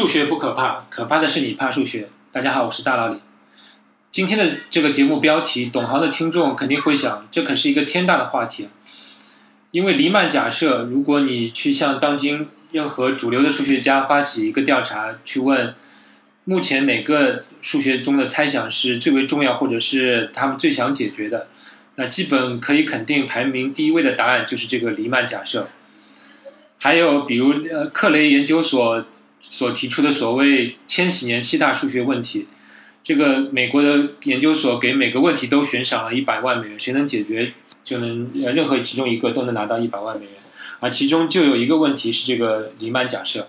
数学不可怕，可怕的是你怕数学。大家好，我是大老李。今天的这个节目标题，懂行的听众肯定会想，这可是一个天大的话题。因为黎曼假设，如果你去向当今任何主流的数学家发起一个调查，去问目前哪个数学中的猜想是最为重要，或者是他们最想解决的，那基本可以肯定，排名第一位的答案就是这个黎曼假设。还有比如呃，克雷研究所。所提出的所谓千禧年七大数学问题，这个美国的研究所给每个问题都悬赏了一百万美元，谁能解决就能呃任何其中一个都能拿到一百万美元，而其中就有一个问题是这个黎曼假设。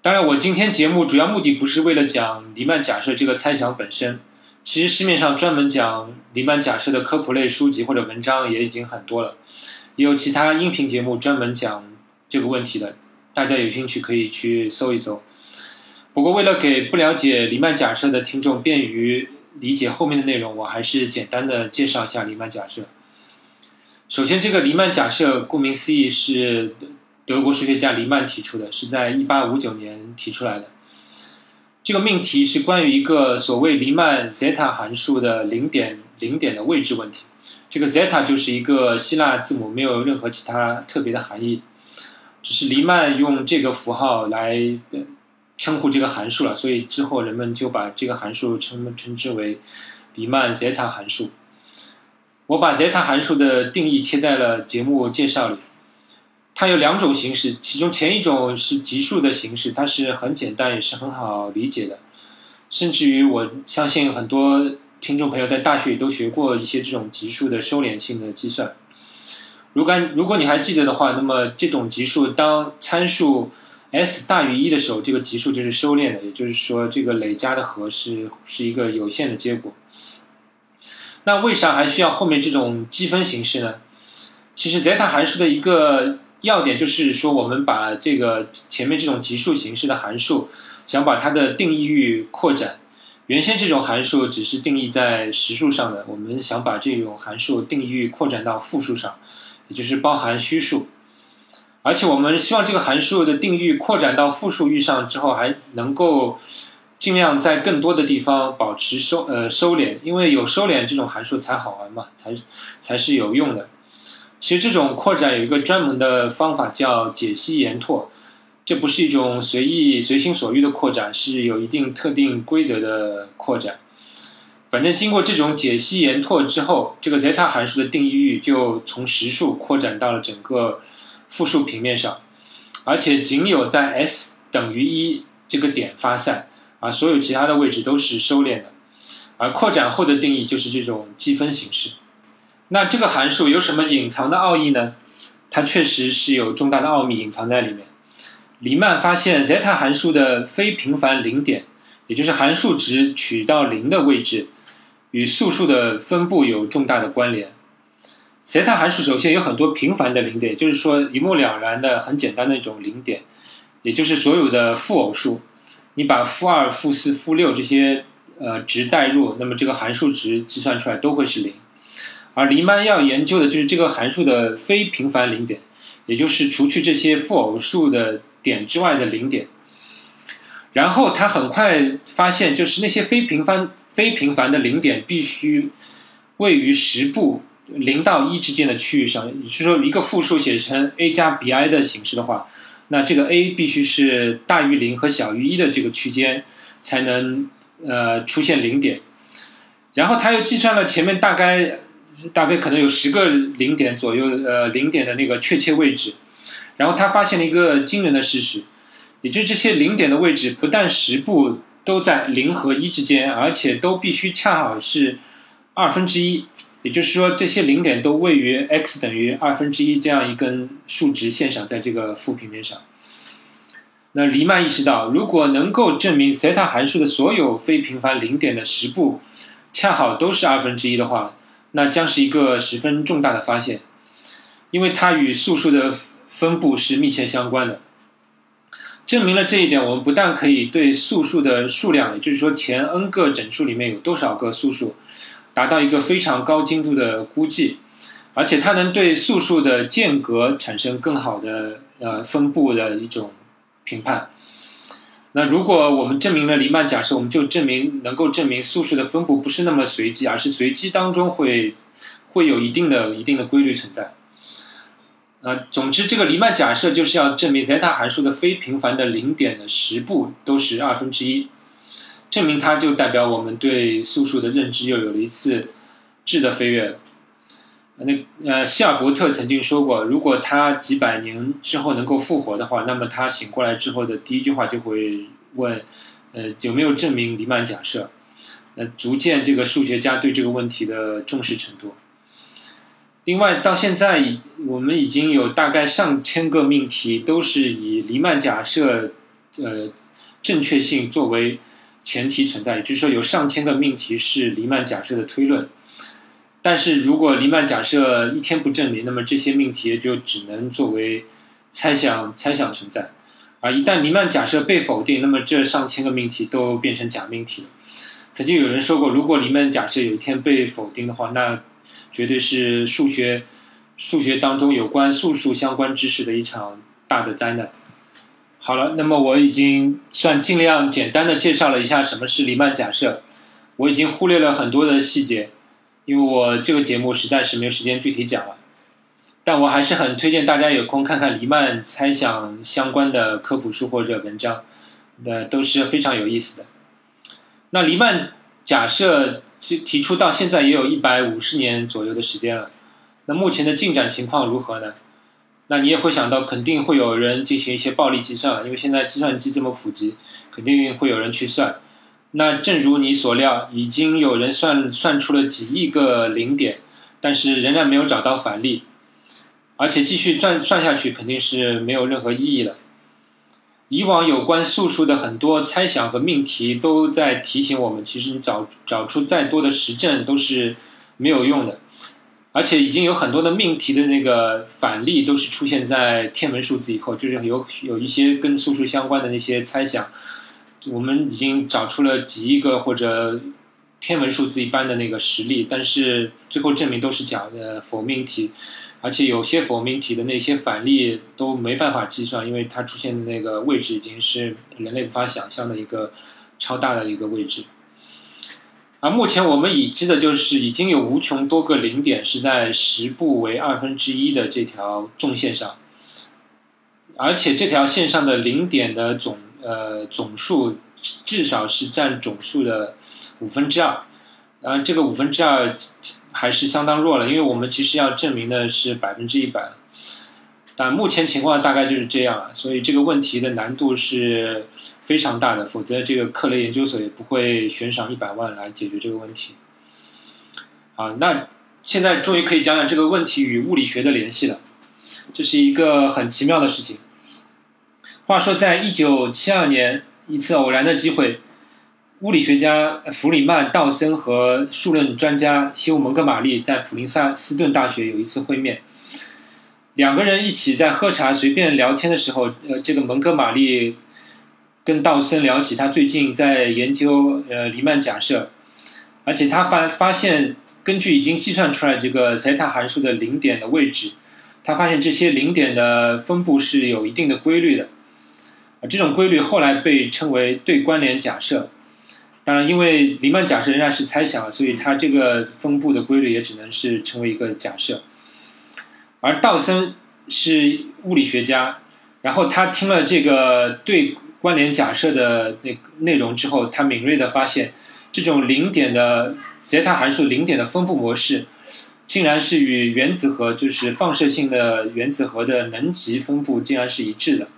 当然，我今天节目主要目的不是为了讲黎曼假设这个猜想本身，其实市面上专门讲黎曼假设的科普类书籍或者文章也已经很多了，也有其他音频节目专门讲这个问题的。大家有兴趣可以去搜一搜。不过，为了给不了解黎曼假设的听众便于理解后面的内容，我还是简单的介绍一下黎曼假设。首先，这个黎曼假设顾名思义是德国数学家黎曼提出的，是在1859年提出来的。这个命题是关于一个所谓黎曼 zeta 函数的零点零点的位置问题。这个 zeta 就是一个希腊字母，没有任何其他特别的含义。只是黎曼用这个符号来称呼这个函数了，所以之后人们就把这个函数称称之为黎曼 zeta 函数。我把 zeta 函数的定义贴在了节目介绍里。它有两种形式，其中前一种是级数的形式，它是很简单也是很好理解的，甚至于我相信很多听众朋友在大学里都学过一些这种级数的收敛性的计算。如果如果你还记得的话，那么这种级数当参数 s 大于一的时候，这个级数就是收敛的，也就是说这个累加的和是是一个有限的结果。那为啥还需要后面这种积分形式呢？其实 zeta 函数的一个要点就是说，我们把这个前面这种级数形式的函数，想把它的定义域扩展。原先这种函数只是定义在实数上的，我们想把这种函数定义域扩展到负数上。也就是包含虚数，而且我们希望这个函数的定义扩展到复数域上之后，还能够尽量在更多的地方保持收呃收敛，因为有收敛这种函数才好玩嘛，才才是有用的。其实这种扩展有一个专门的方法叫解析延拓，这不是一种随意随心所欲的扩展，是有一定特定规则的扩展。反正经过这种解析延拓之后，这个 zeta 函数的定义域就从实数扩展到了整个复数平面上，而且仅有在 s 等于一这个点发散，啊，所有其他的位置都是收敛的。而扩展后的定义就是这种积分形式。那这个函数有什么隐藏的奥义呢？它确实是有重大的奥秘隐藏在里面。黎曼发现 zeta 函数的非平凡零点，也就是函数值取到零的位置。与素数的分布有重大的关联。zeta 函数首先有很多平凡的零点，就是说一目了然的很简单的一种零点，也就是所有的负偶数，你把负二、负四、负六这些呃值代入，那么这个函数值计算出来都会是零。而黎曼要研究的就是这个函数的非平凡零点，也就是除去这些负偶数的点之外的零点。然后他很快发现，就是那些非平凡。非平凡的零点必须位于实部零到一之间的区域上，也就是说，一个复数写成 a 加 bi 的形式的话，那这个 a 必须是大于零和小于一的这个区间才能呃出现零点。然后他又计算了前面大概大概可能有十个零点左右呃零点的那个确切位置，然后他发现了一个惊人的事实，也就是这些零点的位置不但实部。都在零和一之间，而且都必须恰好是二分之一，也就是说，这些零点都位于 x 等于二分之一这样一根数值线上，在这个负平面上。那黎曼意识到，如果能够证明 zeta 函数的所有非平凡零点的实部恰好都是二分之一的话，那将是一个十分重大的发现，因为它与素数的分布是密切相关的。证明了这一点，我们不但可以对素数的数量，也就是说前 n 个整数里面有多少个素数，达到一个非常高精度的估计，而且它能对素数的间隔产生更好的呃分布的一种评判。那如果我们证明了黎曼假设，我们就证明能够证明素数的分布不是那么随机，而是随机当中会会有一定的一定的规律存在。呃，总之，这个黎曼假设就是要证明 zeta 函数的非平凡的零点的十步都是二分之一，证明它就代表我们对素数的认知又有了一次质的飞跃。那呃，希尔伯特曾经说过，如果他几百年之后能够复活的话，那么他醒过来之后的第一句话就会问，呃，有没有证明黎曼假设？那足见这个数学家对这个问题的重视程度。另外，到现在我们已经有大概上千个命题都是以黎曼假设，呃，正确性作为前提存在，也就是说，有上千个命题是黎曼假设的推论。但是如果黎曼假设一天不证明，那么这些命题就只能作为猜想猜想存在。而一旦黎曼假设被否定，那么这上千个命题都变成假命题。曾经有人说过，如果黎曼假设有一天被否定的话，那绝对是数学数学当中有关素数相关知识的一场大的灾难。好了，那么我已经算尽量简单的介绍了一下什么是黎曼假设，我已经忽略了很多的细节。因为我这个节目实在是没有时间具体讲了，但我还是很推荐大家有空看看黎曼猜想相关的科普书或者文章，那都是非常有意思的。那黎曼假设提提出到现在也有一百五十年左右的时间了，那目前的进展情况如何呢？那你也会想到，肯定会有人进行一些暴力计算，因为现在计算机这么普及，肯定会有人去算。那正如你所料，已经有人算算出了几亿个零点，但是仍然没有找到反例，而且继续算算下去肯定是没有任何意义了。以往有关素数的很多猜想和命题都在提醒我们，其实你找找出再多的实证都是没有用的，而且已经有很多的命题的那个反例都是出现在天文数字以后，就是有有一些跟素数相关的那些猜想。我们已经找出了几亿个或者天文数字一般的那个实例，但是最后证明都是假的否命题，而且有些否命题的那些反例都没办法计算，因为它出现的那个位置已经是人类无法想象的一个超大的一个位置。而目前我们已知的就是已经有无穷多个零点是在十步为二分之一的这条纵线上，而且这条线上的零点的总。呃，总数至少是占总数的五分之二，当然这个五分之二还是相当弱了，因为我们其实要证明的是百分之一百，但目前情况大概就是这样了，所以这个问题的难度是非常大的，否则这个克雷研究所也不会悬赏一百万来解决这个问题。啊，那现在终于可以讲讲这个问题与物理学的联系了，这是一个很奇妙的事情。话说，在一九七二年，一次偶然的机会，物理学家弗里曼、道森和数论专家休蒙哥马利在普林斯顿大学有一次会面。两个人一起在喝茶、随便聊天的时候，呃，这个蒙哥马利跟道森聊起他最近在研究呃黎曼假设，而且他发发现，根据已经计算出来这个塞塔函数的零点的位置，他发现这些零点的分布是有一定的规律的。啊这种规律后来被称为对关联假设。当然，因为黎曼假设仍然是猜想，所以它这个分布的规律也只能是成为一个假设。而道森是物理学家，然后他听了这个对关联假设的那内容之后，他敏锐的发现，这种零点的泽塔函数零点的分布模式，竟然是与原子核，就是放射性的原子核的能级分布，竟然是一致的。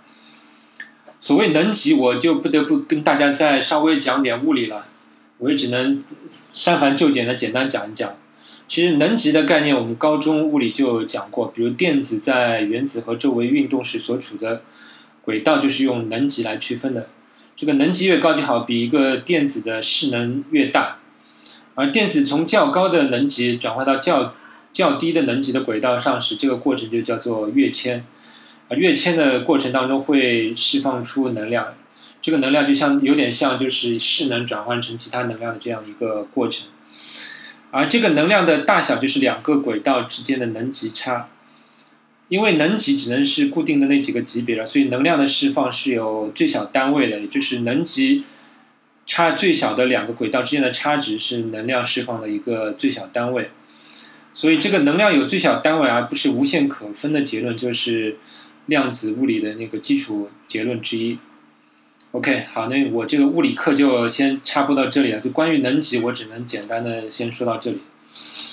所谓能级，我就不得不跟大家再稍微讲点物理了，我也只能删繁就简的简单讲一讲。其实能级的概念，我们高中物理就讲过，比如电子在原子核周围运动时所处的轨道，就是用能级来区分的。这个能级越高，就好比一个电子的势能越大，而电子从较高的能级转换到较较低的能级的轨道上时，这个过程就叫做跃迁。啊，跃迁的过程当中会释放出能量，这个能量就像有点像就是势能转换成其他能量的这样一个过程，而这个能量的大小就是两个轨道之间的能级差。因为能级只能是固定的那几个级别了，所以能量的释放是有最小单位的，也就是能级差最小的两个轨道之间的差值是能量释放的一个最小单位。所以这个能量有最小单位，而不是无限可分的结论，就是量子物理的那个基础结论之一。OK，好，那我这个物理课就先插播到这里了。就关于能级，我只能简单的先说到这里。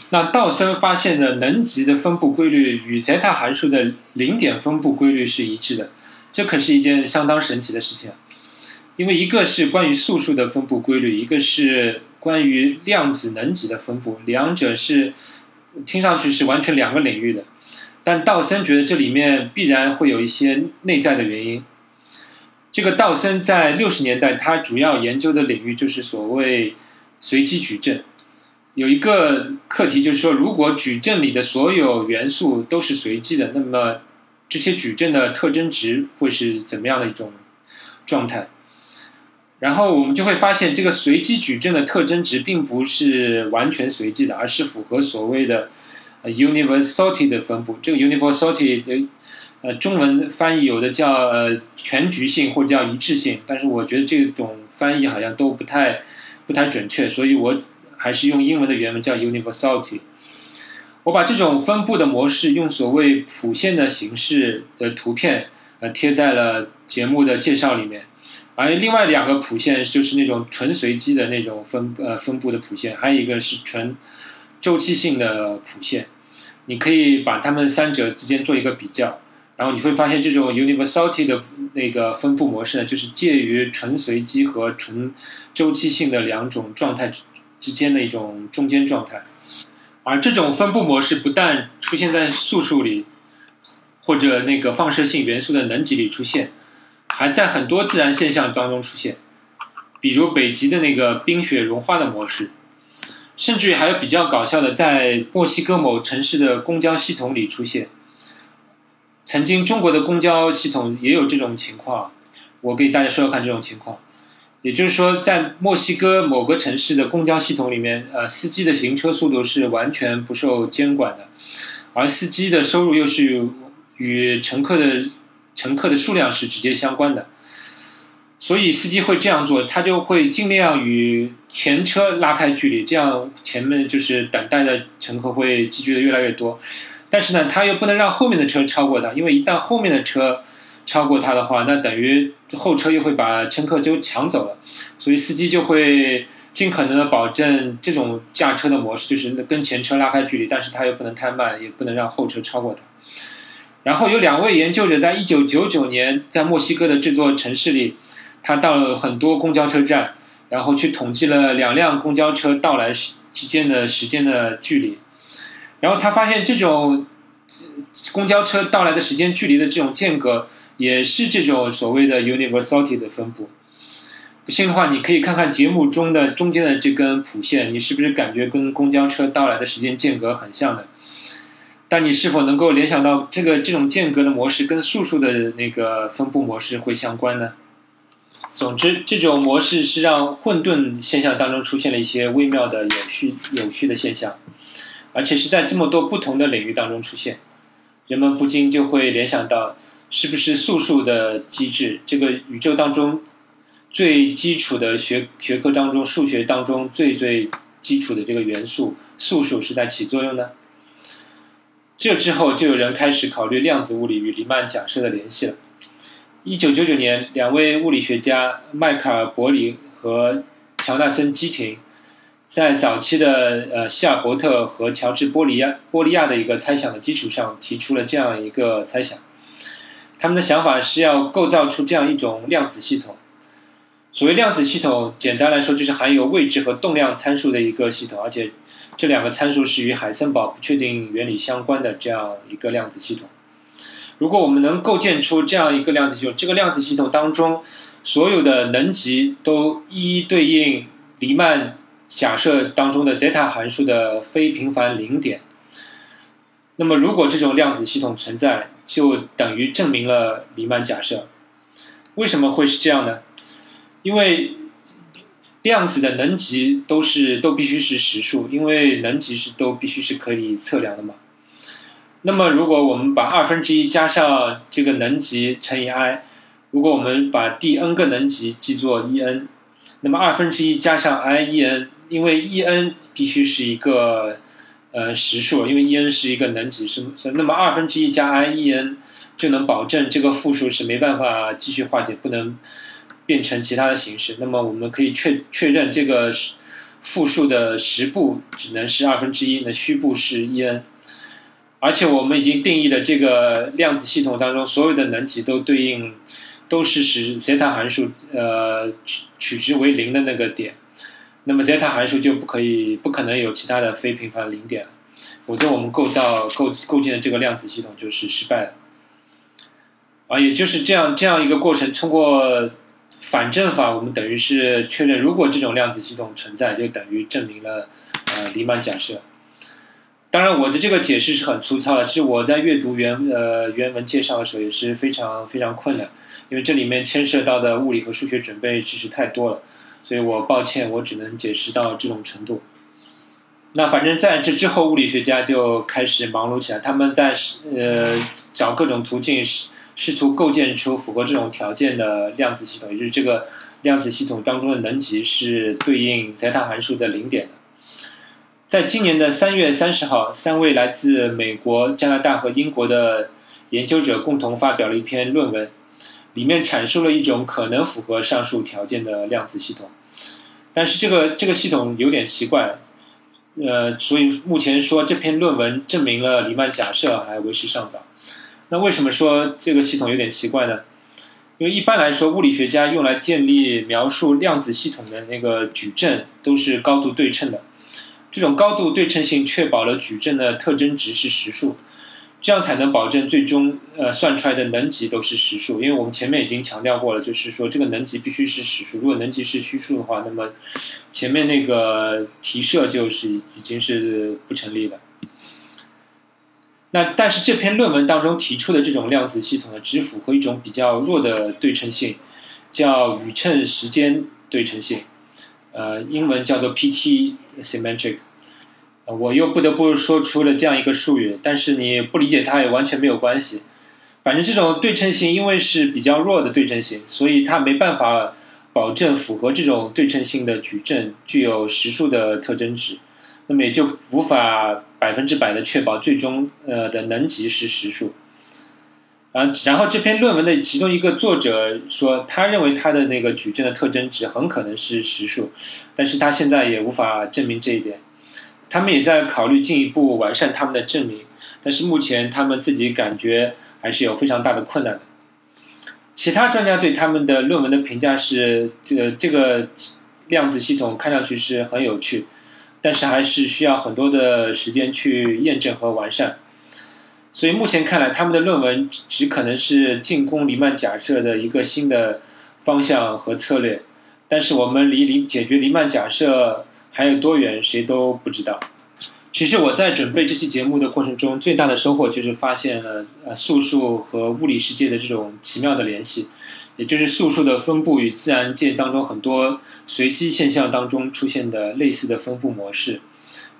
那道森发现的能级的分布规律与泽塔函数的零点分布规律是一致的，这可是一件相当神奇的事情。因为一个是关于素数的分布规律，一个是关于量子能级的分布，两者是听上去是完全两个领域的。但道森觉得这里面必然会有一些内在的原因。这个道森在六十年代，他主要研究的领域就是所谓随机矩阵。有一个课题就是说，如果矩阵里的所有元素都是随机的，那么这些矩阵的特征值会是怎么样的一种状态？然后我们就会发现，这个随机矩阵的特征值并不是完全随机的，而是符合所谓的 universality 的分布。这个 universality。呃，中文翻译有的叫呃全局性或者叫一致性，但是我觉得这种翻译好像都不太不太准确，所以我还是用英文的原文叫 universality。我把这种分布的模式用所谓谱线的形式的图片呃贴在了节目的介绍里面，而另外两个谱线就是那种纯随机的那种分呃分布的谱线，还有一个是纯周期性的谱线，你可以把它们三者之间做一个比较。然后你会发现，这种 universality 的那个分布模式呢，就是介于纯随机和纯周期性的两种状态之间的一种中间状态。而这种分布模式不但出现在素数里，或者那个放射性元素的能级里出现，还在很多自然现象当中出现，比如北极的那个冰雪融化的模式，甚至于还有比较搞笑的，在墨西哥某城市的公交系统里出现。曾经中国的公交系统也有这种情况，我给大家说说看这种情况。也就是说，在墨西哥某个城市的公交系统里面，呃，司机的行车速度是完全不受监管的，而司机的收入又是与乘客的乘客的数量是直接相关的，所以司机会这样做，他就会尽量与前车拉开距离，这样前面就是等待的乘客会积聚的越来越多。但是呢，他又不能让后面的车超过他，因为一旦后面的车超过他的话，那等于后车又会把乘客就抢走了，所以司机就会尽可能的保证这种驾车的模式，就是跟前车拉开距离，但是他又不能太慢，也不能让后车超过他。然后有两位研究者在一九九九年在墨西哥的这座城市里，他到了很多公交车站，然后去统计了两辆公交车到来时之间的时间的距离。然后他发现这种公交车到来的时间距离的这种间隔，也是这种所谓的 universality 的分布。不信的话，你可以看看节目中的中间的这根谱线，你是不是感觉跟公交车到来的时间间隔很像的？但你是否能够联想到这个这种间隔的模式跟素数的那个分布模式会相关呢？总之，这种模式是让混沌现象当中出现了一些微妙的有序有序的现象。而且是在这么多不同的领域当中出现，人们不禁就会联想到，是不是素数的机制？这个宇宙当中最基础的学学科当中，数学当中最最基础的这个元素素数是在起作用呢？这之后就有人开始考虑量子物理与黎曼假设的联系了。一九九九年，两位物理学家迈克尔·伯林和乔纳森·基廷。在早期的呃希尔伯特和乔治波利亚波利亚的一个猜想的基础上，提出了这样一个猜想。他们的想法是要构造出这样一种量子系统。所谓量子系统，简单来说就是含有位置和动量参数的一个系统，而且这两个参数是与海森堡不确定原理相关的这样一个量子系统。如果我们能构建出这样一个量子系统，这个量子系统当中所有的能级都一一对应黎曼。假设当中的 zeta 函数的非平凡零点，那么如果这种量子系统存在，就等于证明了黎曼假设。为什么会是这样呢？因为量子的能级都是都必须是实数，因为能级是都必须是可以测量的嘛。那么如果我们把二分之一加上这个能级乘以 i，如果我们把第 n 个能级记作 e n，那么二分之一加上 i e n，因为 e n 必须是一个呃实数，因为 e n 是一个能级，是那么二分之一加 i e n 就能保证这个复数是没办法继续化解，不能变成其他的形式。那么我们可以确确认这个复数的实部只能是二分之一，那虚部是 e n。而且我们已经定义了这个量子系统当中所有的能级都对应都是使 zeta 函数呃取取值为零的那个点，那么 zeta 函数就不可以不可能有其他的非平凡零点了，否则我们构造构构建的这个量子系统就是失败的。啊，也就是这样这样一个过程，通过反证法，我们等于是确认，如果这种量子系统存在，就等于证明了呃黎曼假设。当然，我的这个解释是很粗糙的。其实我在阅读原呃原文介绍的时候也是非常非常困难，因为这里面牵涉到的物理和数学准备知识太多了，所以我抱歉，我只能解释到这种程度。那反正在这之后，物理学家就开始忙碌起来，他们在呃找各种途径试试图构建出符合这种条件的量子系统，也就是这个量子系统当中的能级是对应 zeta 函数的零点。在今年的三月三十号，三位来自美国、加拿大和英国的研究者共同发表了一篇论文，里面阐述了一种可能符合上述条件的量子系统。但是这个这个系统有点奇怪，呃，所以目前说这篇论文证明了黎曼假设还为时尚早。那为什么说这个系统有点奇怪呢？因为一般来说，物理学家用来建立描述量子系统的那个矩阵都是高度对称的。这种高度对称性确保了矩阵的特征值是实数，这样才能保证最终呃算出来的能级都是实数。因为我们前面已经强调过了，就是说这个能级必须是实数，如果能级是虚数的话，那么前面那个提设就是已经是不成立的。那但是这篇论文当中提出的这种量子系统呢，只符合一种比较弱的对称性，叫宇称时间对称性。呃，英文叫做 P-T symmetric，我又不得不说出了这样一个术语，但是你不理解它也完全没有关系。反正这种对称性，因为是比较弱的对称性，所以它没办法保证符合这种对称性的矩阵具有实数的特征值，那么也就无法百分之百的确保最终呃的能级是实数。啊，然后这篇论文的其中一个作者说，他认为他的那个矩阵的特征值很可能是实数，但是他现在也无法证明这一点。他们也在考虑进一步完善他们的证明，但是目前他们自己感觉还是有非常大的困难的。其他专家对他们的论文的评价是，这个这个量子系统看上去是很有趣，但是还是需要很多的时间去验证和完善。所以目前看来，他们的论文只可能是进攻黎曼假设的一个新的方向和策略，但是我们离黎解决黎曼假设还有多远，谁都不知道。其实我在准备这期节目的过程中，最大的收获就是发现了呃素数和物理世界的这种奇妙的联系，也就是素数的分布与自然界当中很多随机现象当中出现的类似的分布模式，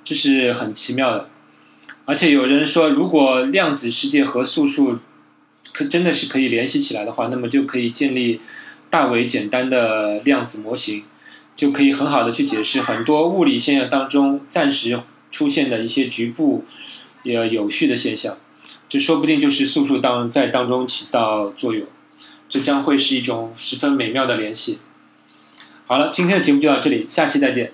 这是很奇妙的。而且有人说，如果量子世界和素数可真的是可以联系起来的话，那么就可以建立大为简单的量子模型，就可以很好的去解释很多物理现象当中暂时出现的一些局部也有序的现象。这说不定就是素数当在当中起到作用，这将会是一种十分美妙的联系。好了，今天的节目就到这里，下期再见。